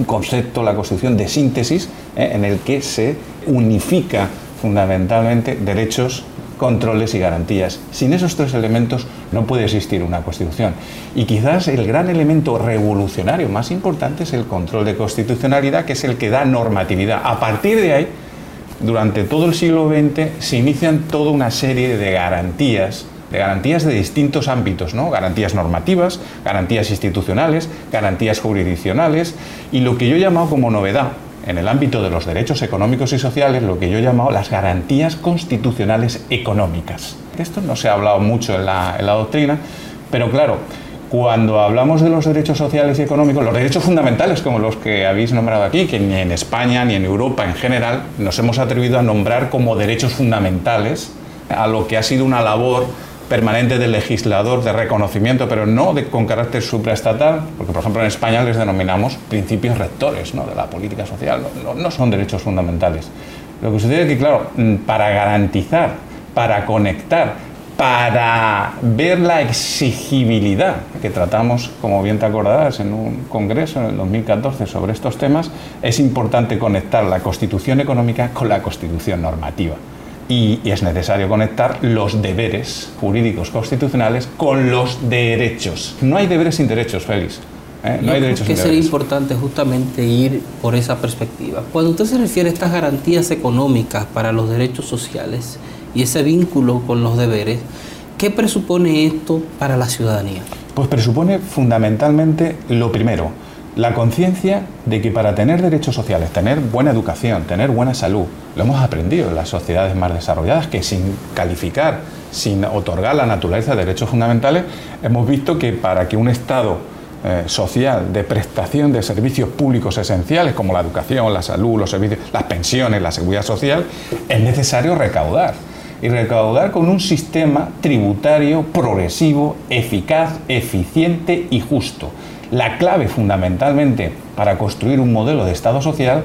concepto, la constitución de síntesis, ¿eh? en el que se unifica fundamentalmente derechos, controles y garantías. Sin esos tres elementos no puede existir una constitución. Y quizás el gran elemento revolucionario más importante es el control de constitucionalidad, que es el que da normatividad. A partir de ahí, durante todo el siglo XX se inician toda una serie de garantías de garantías de distintos ámbitos, ¿no? garantías normativas, garantías institucionales, garantías jurisdiccionales y lo que yo he llamado como novedad en el ámbito de los derechos económicos y sociales, lo que yo he llamado las garantías constitucionales económicas. Esto no se ha hablado mucho en la doctrina, pero claro, cuando hablamos de los derechos sociales y económicos, los derechos fundamentales como los que habéis nombrado aquí, que ni en España ni en Europa en general nos hemos atrevido a nombrar como derechos fundamentales a lo que ha sido una labor permanente del legislador de reconocimiento, pero no con carácter supraestatal, porque por ejemplo en España les denominamos principios rectores ¿no? de la política social, no, no, son derechos fundamentales. Lo que sucede es que, claro, mm, para garantizar, para conectar, para ver la exigibilidad que tratamos, como bien te acordarás, en un congreso en el 2014 sobre estos temas, es importante conectar la constitución económica con la constitución normativa y, es necesario conectar los deberes jurídicos constitucionales con los derechos. No hay deberes sin derechos, Félix. ¿eh? No hay derechos que sería importante justamente ir por esa perspectiva. Cuando usted se refiere a estas garantías económicas para los derechos sociales y ese vínculo con los deberes, ¿qué presupone esto para la ciudadanía? Pues presupone fundamentalmente lo primero, la conciencia de que para tener derechos sociales, tener buena educación, tener buena salud, lo hemos aprendido en las sociedades más desarrolladas, que sin calificar, sin otorgar la naturaleza de derechos fundamentales, hemos visto que para que un Estado eh, social de prestación de servicios públicos esenciales como la educación, la salud, los servicios, las pensiones, la seguridad social, es necesario recaudar. Y recaudar con un sistema tributario progresivo, eficaz, eficiente y justo. La clave fundamentalmente para construir un modelo de Estado social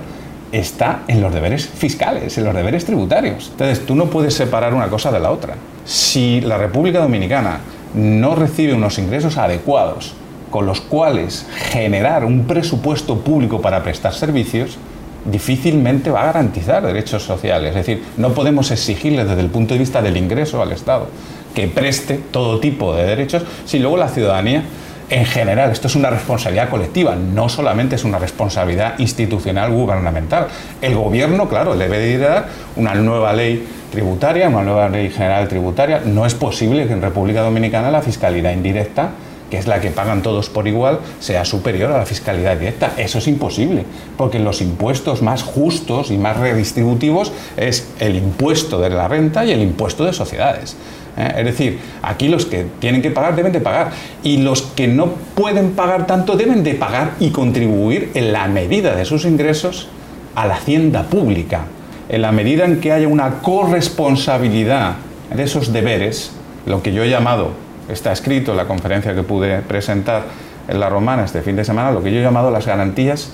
está en los deberes fiscales, en los deberes tributarios. Entonces, tú no puedes separar una cosa de la otra. Si la República Dominicana no recibe unos ingresos adecuados con los cuales generar un presupuesto público para prestar servicios, difícilmente va a garantizar derechos sociales. Es decir, no podemos exigirle desde el punto de vista del ingreso al Estado que preste todo tipo de derechos si luego la ciudadanía en general, esto es una responsabilidad colectiva, no solamente es una responsabilidad institucional gubernamental. El gobierno, claro, debe de dar una nueva ley tributaria, una nueva ley general tributaria. No es posible que en República Dominicana la fiscalidad indirecta que es la que pagan todos por igual, sea superior a la fiscalidad directa. Eso es imposible, porque los impuestos más justos y más redistributivos es el impuesto de la renta y el impuesto de sociedades. ¿eh? Es decir, aquí los que tienen que pagar deben de pagar y los que no pueden pagar tanto deben de pagar y contribuir en la medida de sus ingresos a la hacienda pública, en la medida en que haya una corresponsabilidad de esos deberes, lo que yo he llamado está escrito en la conferencia que pude presentar en la Romana este fin de semana, lo que yo he llamado las garantías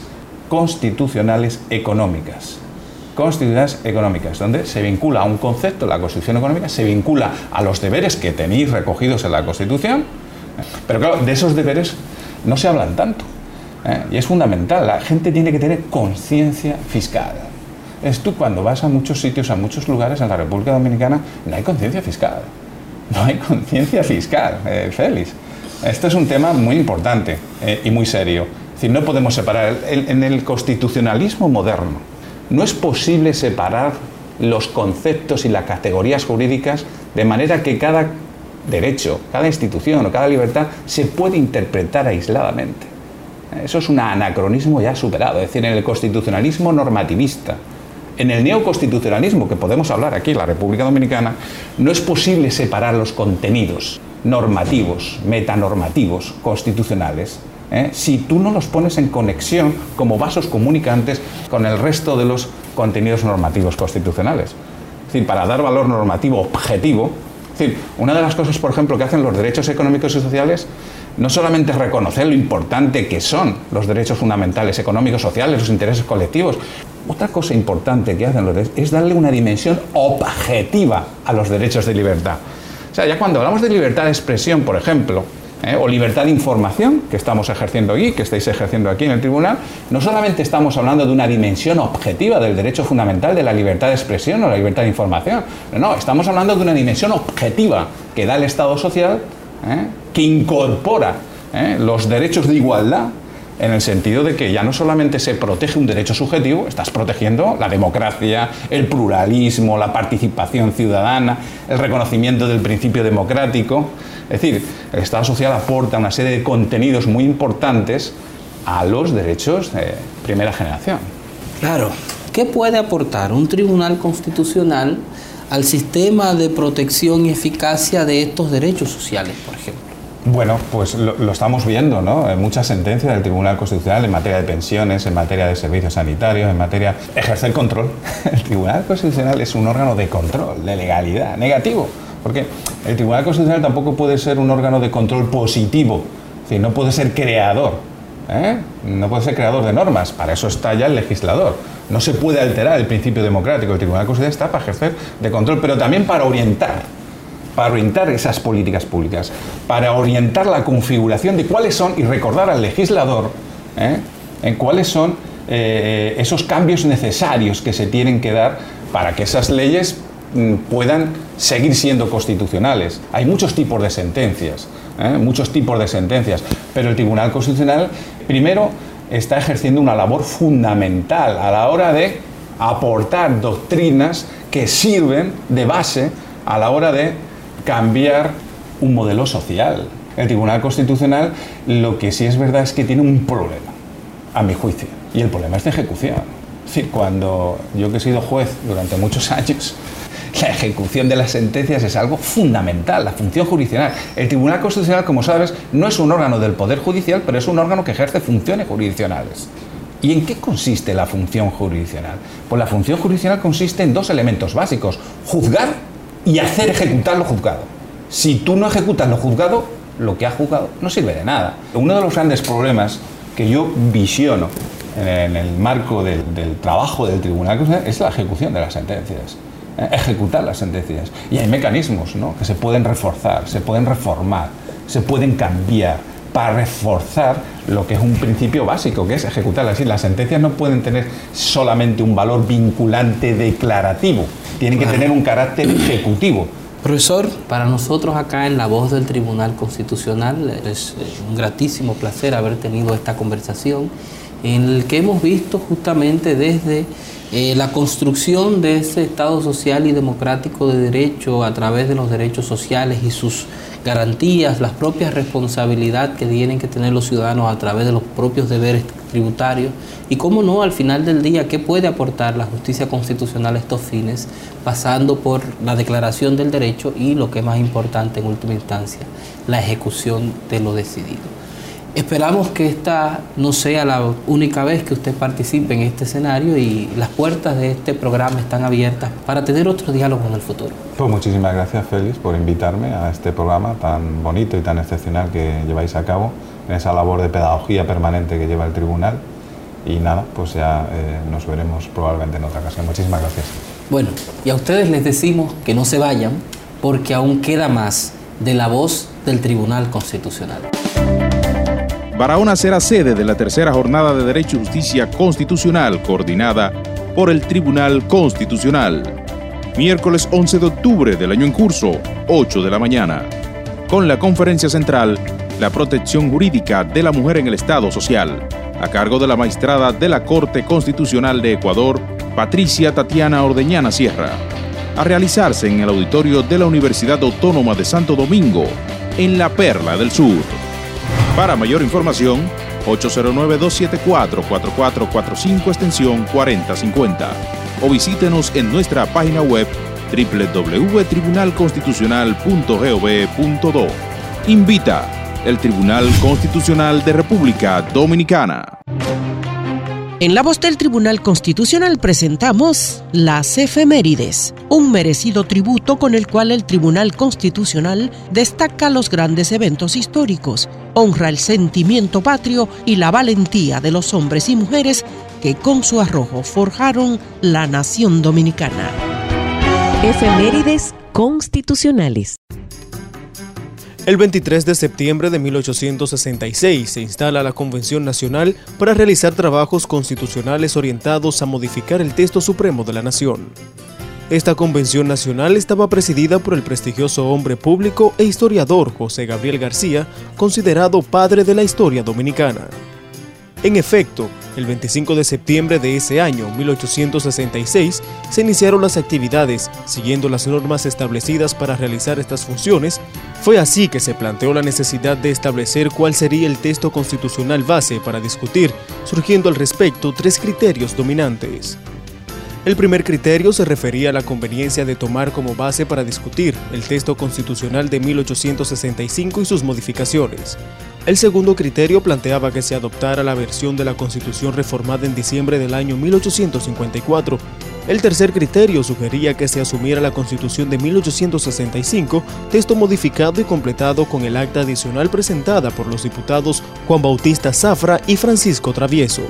constitucionales económicas. Constitucionales económicas, donde se vincula a un concepto, la Constitución económica, se vincula a los deberes que tenéis recogidos en la Constitución, pero claro, de esos deberes no se hablan tanto. ¿eh? Y es fundamental, la gente tiene que tener conciencia fiscal. Es tú cuando vas a muchos sitios, a muchos lugares en la República Dominicana, no hay conciencia fiscal no hay conciencia fiscal, eh, Félix. Esto es un tema muy importante eh, y muy serio. Es decir, no podemos separar. en el constitucionalismo moderno no es posible separar los conceptos y las categorías jurídicas de manera que cada derecho, cada institución o cada libertad se puede interpretar aisladamente. Eso es un anacronismo ya superado. Es decir, en el constitucionalismo normativista, en el neoconstitucionalismo, que podemos hablar aquí la República Dominicana, no es posible separar los contenidos normativos, metanormativos, constitucionales, ¿eh? si tú no los pones en conexión como vasos comunicantes con el resto de los contenidos normativos constitucionales. Es decir, para dar valor normativo objetivo, una de las cosas, por ejemplo, que hacen los derechos económicos y sociales no solamente reconocer lo importante que son los derechos fundamentales económicos, sociales, los intereses colectivos, otra cosa importante que hacen los derechos es darle una dimensión objetiva a los derechos de libertad. O sea, ya cuando hablamos de libertad de expresión, por ejemplo, ¿eh? o libertad de información que estamos ejerciendo aquí, que estáis ejerciendo aquí en el tribunal, no solamente estamos hablando de una dimensión objetiva del derecho fundamental de la libertad de expresión o la libertad de información, no, estamos hablando de una dimensión objetiva que da el Estado social, ¿eh? que incorpora ¿eh? los derechos de igualdad en el sentido de que ya no solamente se protege un derecho subjetivo, estás protegiendo la democracia, el pluralismo, la participación ciudadana, el reconocimiento del principio democrático. Es decir, el Estado social aporta una serie de contenidos muy importantes a los derechos de primera generación. Claro, ¿qué puede aportar un tribunal constitucional al sistema de protección y eficacia de estos derechos sociales, por ejemplo? Bueno, pues lo, estamos viendo, ¿no? Muchas sentencias del Tribunal Constitucional en materia de pensiones, en materia de servicios sanitarios, en materia ejercer control. El Tribunal Constitucional es un órgano de control, de legalidad, negativo. Porque el Tribunal Constitucional tampoco puede ser un órgano de control positivo, es no puede ser creador, ¿eh? no puede ser creador de normas, para eso está ya el legislador. No se puede alterar el principio democrático, el Tribunal Constitucional está para ejercer de control, pero también para orientar para orientar esas políticas públicas, para orientar la configuración de cuáles son y recordar al legislador ¿eh? en cuáles son eh, esos cambios necesarios que se tienen que dar para que esas leyes mm, puedan seguir siendo constitucionales. Hay muchos tipos de sentencias, ¿eh? muchos tipos de sentencias, pero el Tribunal Constitucional primero está ejerciendo una labor fundamental a la hora de aportar doctrinas que sirven de base a la hora de cambiar un modelo social. El Tribunal Constitucional lo que sí es verdad es que tiene un problema, a mi juicio, y el problema es de ejecución. Es decir, cuando yo que he sido juez durante muchos años, la ejecución de las sentencias es algo fundamental, la función jurisdiccional. El Tribunal Constitucional, como sabes, no es un órgano del Poder Judicial, pero es un órgano que ejerce funciones jurisdiccionales. ¿Y en qué consiste la función jurisdiccional? Pues la función jurisdiccional consiste en dos elementos básicos, juzgar y hacer ejecutar lo juzgado. Si tú no ejecutas lo juzgado, lo que has juzgado no sirve de nada. Uno de los grandes problemas que yo visiono en el marco del, trabajo del Tribunal es la ejecución de las sentencias ejecutar las sentencias. Y hay mecanismos ¿no? que se pueden reforzar, se pueden reformar, se pueden cambiar para reforzar lo que es un principio básico, que es ejecutarlas. Las sentencias no pueden tener solamente un valor vinculante declarativo, tienen que tener un carácter ejecutivo. Profesor, para nosotros acá en La Voz del Tribunal Constitucional es un gratísimo placer haber tenido esta conversación en el que hemos visto justamente desde eh, la construcción de ese Estado social y democrático de derecho a través de los derechos sociales y sus garantías, las propias responsabilidades que tienen que tener los ciudadanos a través de los propios deberes tributarios y cómo no, al final del día, qué puede aportar la justicia constitucional a estos fines, pasando por la declaración del derecho y lo que es más importante en última instancia, la ejecución de lo decidido. Esperamos que esta no sea la única vez que usted participe en este escenario y las puertas de este programa están abiertas para tener otros diálogos en el futuro. Pues muchísimas gracias Félix por invitarme a este programa tan bonito y tan excepcional que lleváis a cabo en esa labor de pedagogía permanente que lleva el tribunal y nada, pues ya eh, nos veremos probablemente en otra ocasión. Muchísimas gracias. Bueno, y a ustedes les decimos que no se vayan porque aún queda más de la voz del Tribunal Constitucional. Barahona será sede de la tercera jornada de Derecho y Justicia Constitucional coordinada por el Tribunal Constitucional. Miércoles 11 de octubre del año en curso, 8 de la mañana. Con la conferencia central, la protección jurídica de la mujer en el Estado social, a cargo de la magistrada de la Corte Constitucional de Ecuador, Patricia Tatiana Ordeñana Sierra, a realizarse en el auditorio de la Universidad Autónoma de Santo Domingo, en la Perla del Sur. Para mayor información, 809-274-4445 extensión 4050 o visítenos en nuestra página web www.tribunalconstitucional.gov.do. Invita el Tribunal Constitucional de República Dominicana. En la voz del Tribunal Constitucional presentamos las efemérides, un merecido tributo con el cual el Tribunal Constitucional destaca los grandes eventos históricos, honra el sentimiento patrio y la valentía de los hombres y mujeres que con su arrojo forjaron la nación dominicana. Efemérides constitucionales. El 23 de septiembre de 1866 se instala la Convención Nacional para realizar trabajos constitucionales orientados a modificar el texto supremo de la nación. Esta convención nacional estaba presidida por el prestigioso hombre público e historiador José Gabriel García, considerado padre de la historia dominicana. En efecto, el 25 de septiembre de ese año, 1866, se iniciaron las actividades, siguiendo las normas establecidas para realizar estas funciones. Fue así que se planteó la necesidad de establecer cuál sería el texto constitucional base para discutir, surgiendo al respecto tres criterios dominantes. El primer criterio se refería a la conveniencia de tomar como base para discutir el texto constitucional de 1865 y sus modificaciones. El segundo criterio planteaba que se adoptara la versión de la Constitución reformada en diciembre del año 1854. El tercer criterio sugería que se asumiera la Constitución de 1865, texto modificado y completado con el acta adicional presentada por los diputados Juan Bautista Zafra y Francisco Travieso.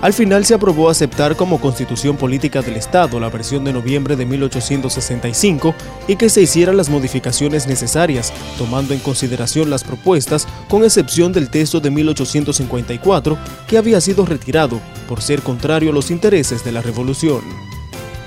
Al final se aprobó aceptar como constitución política del Estado la versión de noviembre de 1865 y que se hicieran las modificaciones necesarias, tomando en consideración las propuestas, con excepción del texto de 1854, que había sido retirado por ser contrario a los intereses de la revolución.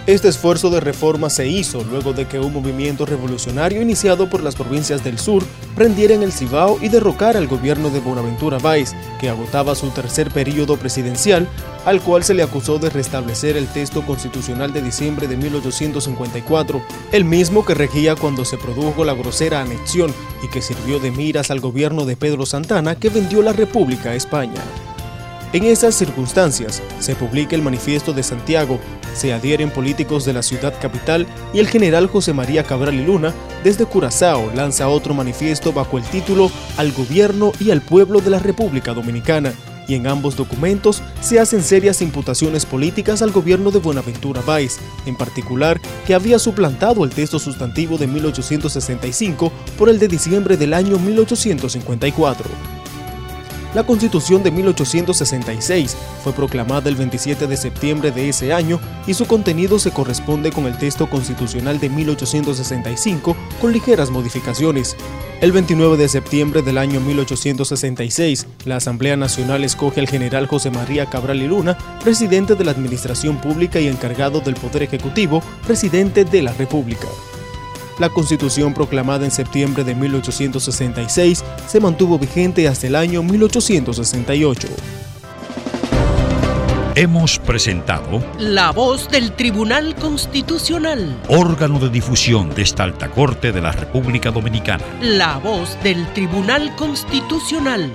Este esfuerzo de reforma se hizo luego de que un movimiento revolucionario iniciado por las provincias del sur prendiera en el Cibao y derrocara al gobierno de Bonaventura Báez, que agotaba su tercer periodo presidencial, al cual se le acusó de restablecer el texto constitucional de diciembre de 1854, el mismo que regía cuando se produjo la grosera anexión y que sirvió de miras al gobierno de Pedro Santana que vendió la República a España. En esas circunstancias, se publica el Manifiesto de Santiago, se adhieren políticos de la ciudad capital y el general José María Cabral y Luna, desde Curazao, lanza otro manifiesto bajo el título Al gobierno y al pueblo de la República Dominicana, y en ambos documentos se hacen serias imputaciones políticas al gobierno de Buenaventura Báez, en particular que había suplantado el texto sustantivo de 1865 por el de diciembre del año 1854. La Constitución de 1866 fue proclamada el 27 de septiembre de ese año y su contenido se corresponde con el texto constitucional de 1865 con ligeras modificaciones. El 29 de septiembre del año 1866, la Asamblea Nacional escoge al general José María Cabral y Luna, presidente de la Administración Pública y encargado del Poder Ejecutivo, presidente de la República. La Constitución proclamada en septiembre de 1866 se mantuvo vigente hasta el año 1868. Hemos presentado La voz del Tribunal Constitucional. órgano de difusión de esta alta corte de la República Dominicana. La voz del Tribunal Constitucional.